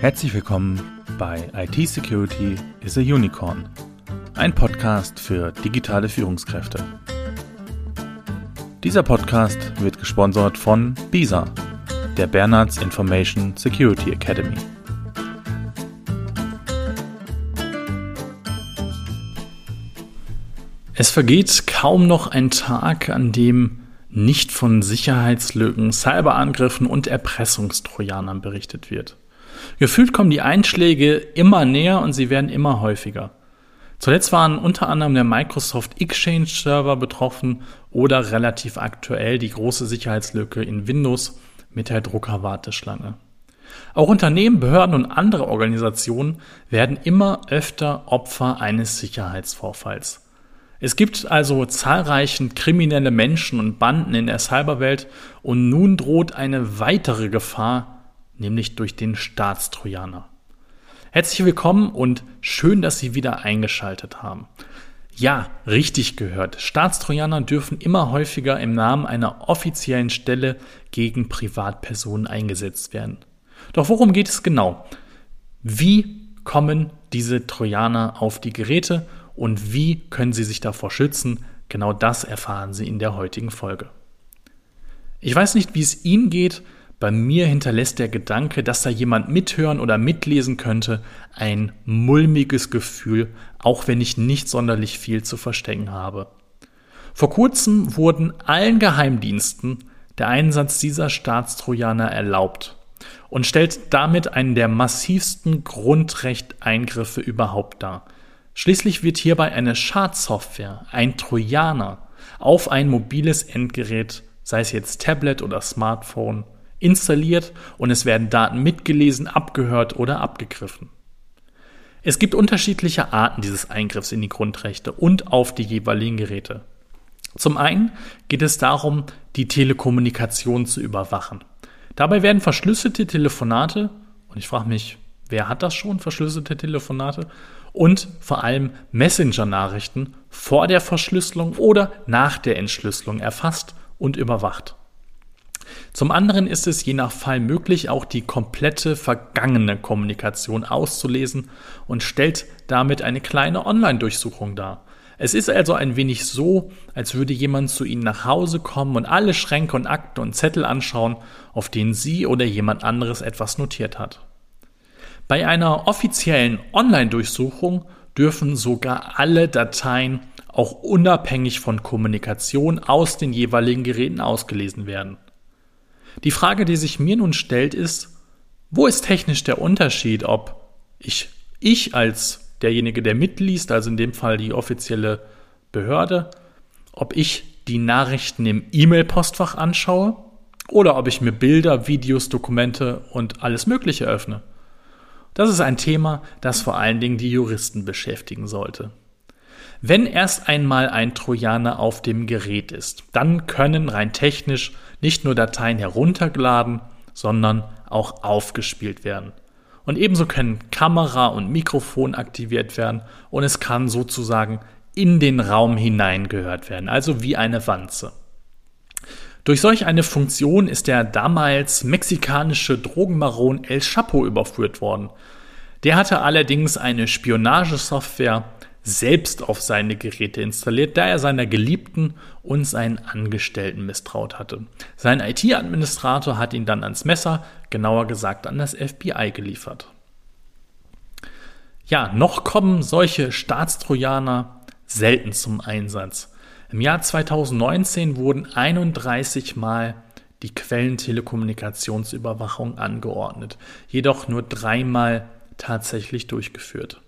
Herzlich willkommen bei IT Security is a Unicorn, ein Podcast für digitale Führungskräfte. Dieser Podcast wird gesponsert von BISA, der Bernards Information Security Academy. Es vergeht kaum noch ein Tag, an dem nicht von Sicherheitslücken, Cyberangriffen und Erpressungstrojanern berichtet wird. Gefühlt kommen die Einschläge immer näher und sie werden immer häufiger. Zuletzt waren unter anderem der Microsoft Exchange Server betroffen oder relativ aktuell die große Sicherheitslücke in Windows mit der Druckerwarteschlange. Auch Unternehmen, Behörden und andere Organisationen werden immer öfter Opfer eines Sicherheitsvorfalls. Es gibt also zahlreichen kriminelle Menschen und Banden in der Cyberwelt und nun droht eine weitere Gefahr nämlich durch den Staatstrojaner. Herzlich willkommen und schön, dass Sie wieder eingeschaltet haben. Ja, richtig gehört. Staatstrojaner dürfen immer häufiger im Namen einer offiziellen Stelle gegen Privatpersonen eingesetzt werden. Doch worum geht es genau? Wie kommen diese Trojaner auf die Geräte und wie können Sie sich davor schützen? Genau das erfahren Sie in der heutigen Folge. Ich weiß nicht, wie es Ihnen geht, bei mir hinterlässt der Gedanke, dass da jemand mithören oder mitlesen könnte, ein mulmiges Gefühl, auch wenn ich nicht sonderlich viel zu verstecken habe. Vor kurzem wurden allen Geheimdiensten der Einsatz dieser Staatstrojaner erlaubt und stellt damit einen der massivsten Grundrechteingriffe überhaupt dar. Schließlich wird hierbei eine Schadsoftware, ein Trojaner, auf ein mobiles Endgerät, sei es jetzt Tablet oder Smartphone, installiert und es werden Daten mitgelesen, abgehört oder abgegriffen. Es gibt unterschiedliche Arten dieses Eingriffs in die Grundrechte und auf die jeweiligen Geräte. Zum einen geht es darum, die Telekommunikation zu überwachen. Dabei werden verschlüsselte Telefonate, und ich frage mich, wer hat das schon, verschlüsselte Telefonate, und vor allem Messenger-Nachrichten vor der Verschlüsselung oder nach der Entschlüsselung erfasst und überwacht. Zum anderen ist es je nach Fall möglich, auch die komplette vergangene Kommunikation auszulesen und stellt damit eine kleine Online-Durchsuchung dar. Es ist also ein wenig so, als würde jemand zu Ihnen nach Hause kommen und alle Schränke und Akten und Zettel anschauen, auf denen Sie oder jemand anderes etwas notiert hat. Bei einer offiziellen Online-Durchsuchung dürfen sogar alle Dateien auch unabhängig von Kommunikation aus den jeweiligen Geräten ausgelesen werden. Die Frage, die sich mir nun stellt, ist, wo ist technisch der Unterschied, ob ich, ich als derjenige, der mitliest, also in dem Fall die offizielle Behörde, ob ich die Nachrichten im E-Mail-Postfach anschaue oder ob ich mir Bilder, Videos, Dokumente und alles Mögliche öffne. Das ist ein Thema, das vor allen Dingen die Juristen beschäftigen sollte. Wenn erst einmal ein Trojaner auf dem Gerät ist, dann können rein technisch nicht nur Dateien heruntergeladen, sondern auch aufgespielt werden. Und ebenso können Kamera und Mikrofon aktiviert werden und es kann sozusagen in den Raum hineingehört werden, also wie eine Wanze. Durch solch eine Funktion ist der damals mexikanische Drogenbaron El Chapo überführt worden. Der hatte allerdings eine Spionagesoftware selbst auf seine Geräte installiert, da er seiner Geliebten und seinen Angestellten misstraut hatte. Sein IT-Administrator hat ihn dann ans Messer, genauer gesagt an das FBI geliefert. Ja, noch kommen solche Staatstrojaner selten zum Einsatz. Im Jahr 2019 wurden 31 Mal die Quellentelekommunikationsüberwachung angeordnet, jedoch nur dreimal tatsächlich durchgeführt.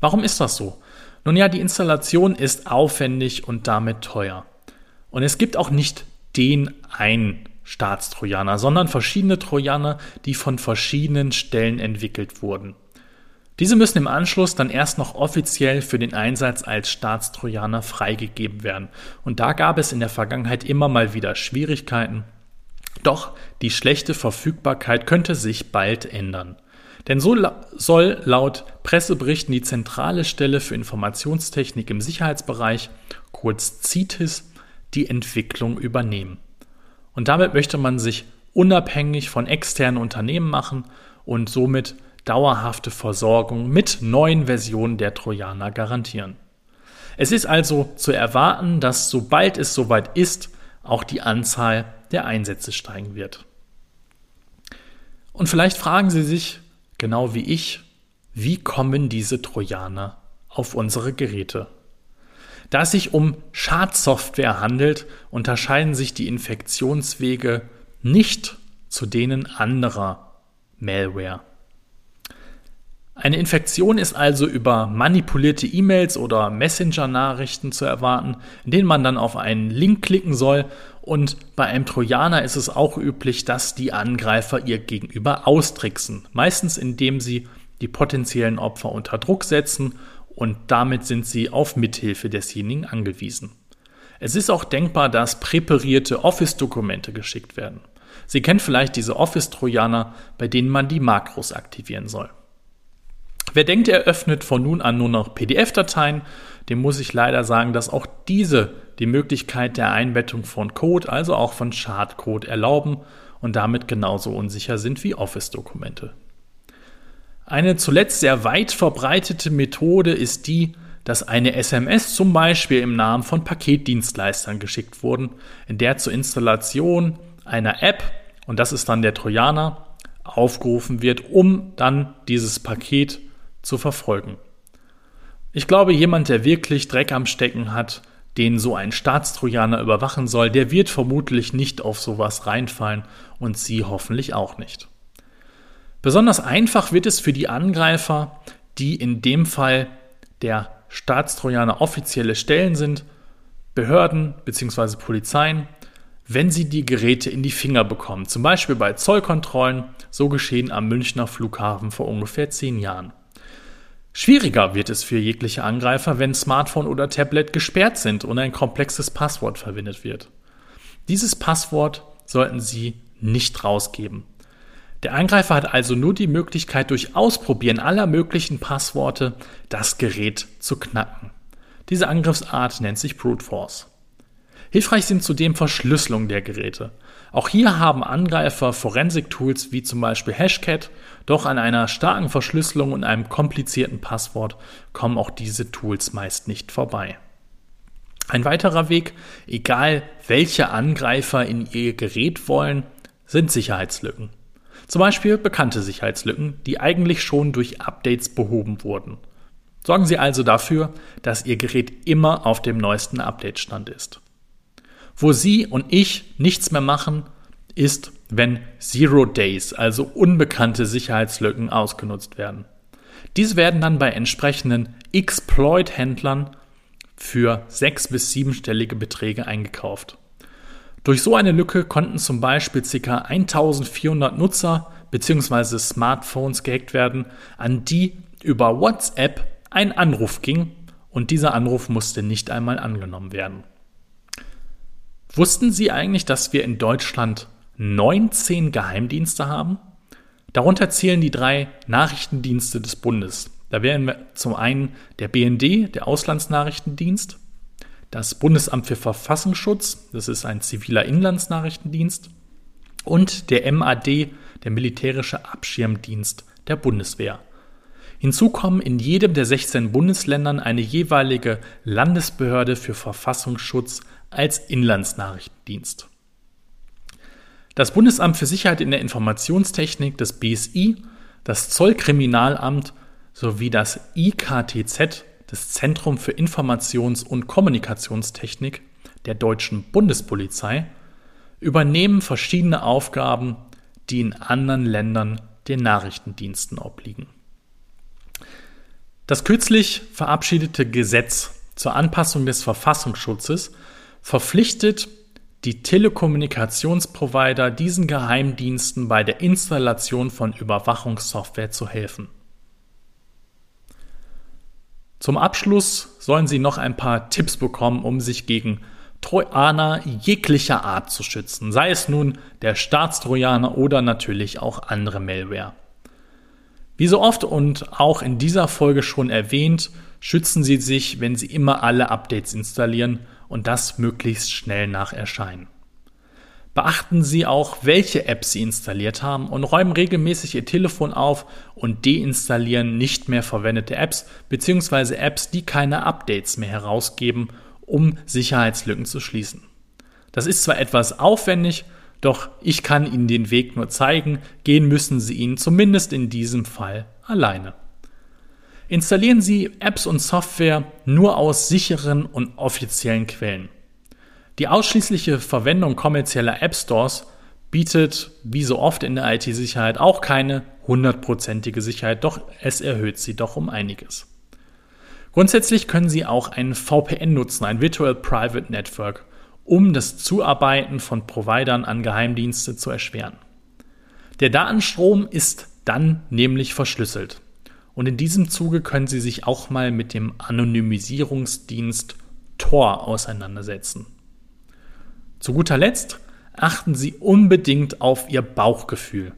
Warum ist das so? Nun ja, die Installation ist aufwendig und damit teuer. Und es gibt auch nicht den einen Staatstrojaner, sondern verschiedene Trojaner, die von verschiedenen Stellen entwickelt wurden. Diese müssen im Anschluss dann erst noch offiziell für den Einsatz als Staatstrojaner freigegeben werden. Und da gab es in der Vergangenheit immer mal wieder Schwierigkeiten. Doch die schlechte Verfügbarkeit könnte sich bald ändern. Denn so soll laut Presseberichten die zentrale Stelle für Informationstechnik im Sicherheitsbereich, kurz CITES, die Entwicklung übernehmen. Und damit möchte man sich unabhängig von externen Unternehmen machen und somit dauerhafte Versorgung mit neuen Versionen der Trojaner garantieren. Es ist also zu erwarten, dass sobald es soweit ist, auch die Anzahl der Einsätze steigen wird. Und vielleicht fragen Sie sich, genau wie ich, wie kommen diese Trojaner auf unsere Geräte? Da es sich um Schadsoftware handelt, unterscheiden sich die Infektionswege nicht zu denen anderer Malware. Eine Infektion ist also über manipulierte E-Mails oder Messenger-Nachrichten zu erwarten, in denen man dann auf einen Link klicken soll. Und bei einem Trojaner ist es auch üblich, dass die Angreifer ihr Gegenüber austricksen. Meistens indem sie die potenziellen Opfer unter Druck setzen und damit sind sie auf Mithilfe desjenigen angewiesen. Es ist auch denkbar, dass präparierte Office-Dokumente geschickt werden. Sie kennen vielleicht diese Office-Trojaner, bei denen man die Makros aktivieren soll. Wer denkt, er öffnet von nun an nur noch PDF-Dateien, dem muss ich leider sagen, dass auch diese die Möglichkeit der Einbettung von Code, also auch von Schadcode, erlauben und damit genauso unsicher sind wie Office-Dokumente. Eine zuletzt sehr weit verbreitete Methode ist die, dass eine SMS zum Beispiel im Namen von Paketdienstleistern geschickt wurden, in der zur Installation einer App, und das ist dann der Trojaner, aufgerufen wird, um dann dieses Paket zu verfolgen. Ich glaube, jemand, der wirklich Dreck am Stecken hat, den so ein Staatstrojaner überwachen soll, der wird vermutlich nicht auf sowas reinfallen und Sie hoffentlich auch nicht. Besonders einfach wird es für die Angreifer, die in dem Fall der Staatstrojaner offizielle Stellen sind, Behörden bzw. Polizeien, wenn sie die Geräte in die Finger bekommen, zum Beispiel bei Zollkontrollen, so geschehen am Münchner Flughafen vor ungefähr zehn Jahren. Schwieriger wird es für jegliche Angreifer, wenn Smartphone oder Tablet gesperrt sind und ein komplexes Passwort verwendet wird. Dieses Passwort sollten Sie nicht rausgeben. Der Angreifer hat also nur die Möglichkeit, durch Ausprobieren aller möglichen Passworte das Gerät zu knacken. Diese Angriffsart nennt sich Brute Force. Hilfreich sind zudem Verschlüsselung der Geräte. Auch hier haben Angreifer Forensik-Tools wie zum Beispiel Hashcat, doch an einer starken Verschlüsselung und einem komplizierten Passwort kommen auch diese Tools meist nicht vorbei. Ein weiterer Weg, egal welche Angreifer in ihr Gerät wollen, sind Sicherheitslücken. Zum Beispiel bekannte Sicherheitslücken, die eigentlich schon durch Updates behoben wurden. Sorgen Sie also dafür, dass Ihr Gerät immer auf dem neuesten Update-Stand ist. Wo Sie und ich nichts mehr machen, ist, wenn Zero Days, also unbekannte Sicherheitslücken, ausgenutzt werden. Diese werden dann bei entsprechenden Exploit-Händlern für sechs- bis siebenstellige Beträge eingekauft. Durch so eine Lücke konnten zum Beispiel ca. 1400 Nutzer bzw. Smartphones gehackt werden, an die über WhatsApp ein Anruf ging und dieser Anruf musste nicht einmal angenommen werden. Wussten Sie eigentlich, dass wir in Deutschland 19 Geheimdienste haben? Darunter zählen die drei Nachrichtendienste des Bundes. Da wären zum einen der BND, der Auslandsnachrichtendienst, das Bundesamt für Verfassungsschutz, das ist ein ziviler Inlandsnachrichtendienst, und der MAD, der militärische Abschirmdienst der Bundeswehr. Hinzu kommen in jedem der 16 Bundesländern eine jeweilige Landesbehörde für Verfassungsschutz als Inlandsnachrichtendienst. Das Bundesamt für Sicherheit in der Informationstechnik, das BSI, das Zollkriminalamt sowie das IKTZ, das Zentrum für Informations- und Kommunikationstechnik der deutschen Bundespolizei, übernehmen verschiedene Aufgaben, die in anderen Ländern den Nachrichtendiensten obliegen. Das kürzlich verabschiedete Gesetz zur Anpassung des Verfassungsschutzes verpflichtet die Telekommunikationsprovider diesen Geheimdiensten bei der Installation von Überwachungssoftware zu helfen. Zum Abschluss sollen Sie noch ein paar Tipps bekommen, um sich gegen Trojaner jeglicher Art zu schützen, sei es nun der Staatstrojaner oder natürlich auch andere Malware. Wie so oft und auch in dieser Folge schon erwähnt, schützen Sie sich, wenn Sie immer alle Updates installieren und das möglichst schnell nach Erscheinen. Beachten Sie auch, welche Apps Sie installiert haben und räumen regelmäßig Ihr Telefon auf und deinstallieren nicht mehr verwendete Apps bzw. Apps, die keine Updates mehr herausgeben, um Sicherheitslücken zu schließen. Das ist zwar etwas aufwendig, doch ich kann Ihnen den Weg nur zeigen, gehen müssen Sie ihn zumindest in diesem Fall alleine. Installieren Sie Apps und Software nur aus sicheren und offiziellen Quellen. Die ausschließliche Verwendung kommerzieller App Stores bietet, wie so oft in der IT-Sicherheit, auch keine hundertprozentige Sicherheit, doch es erhöht sie doch um einiges. Grundsätzlich können Sie auch ein VPN nutzen, ein Virtual Private Network, um das Zuarbeiten von Providern an Geheimdienste zu erschweren. Der Datenstrom ist dann nämlich verschlüsselt. Und in diesem Zuge können Sie sich auch mal mit dem Anonymisierungsdienst Tor auseinandersetzen. Zu guter Letzt achten Sie unbedingt auf Ihr Bauchgefühl.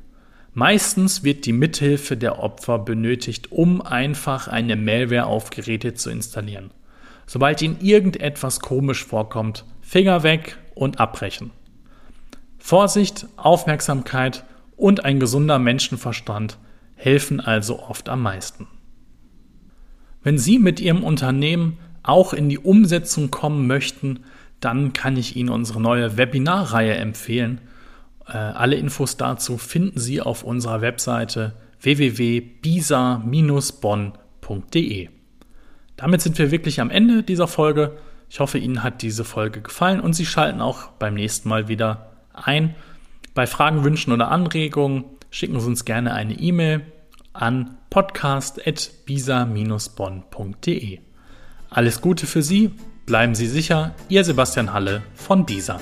Meistens wird die Mithilfe der Opfer benötigt, um einfach eine Malware auf Geräte zu installieren. Sobald Ihnen irgendetwas komisch vorkommt, Finger weg und abbrechen. Vorsicht, Aufmerksamkeit und ein gesunder Menschenverstand helfen also oft am meisten. Wenn Sie mit Ihrem Unternehmen auch in die Umsetzung kommen möchten, dann kann ich Ihnen unsere neue Webinarreihe empfehlen. Äh, alle Infos dazu finden Sie auf unserer Webseite www.bisa-bonn.de. Damit sind wir wirklich am Ende dieser Folge. Ich hoffe, Ihnen hat diese Folge gefallen und Sie schalten auch beim nächsten Mal wieder ein. Bei Fragen, Wünschen oder Anregungen schicken Sie uns gerne eine E-Mail an podcast.bisa-bonn.de. Alles Gute für Sie Bleiben Sie sicher, Ihr Sebastian Halle von dieser.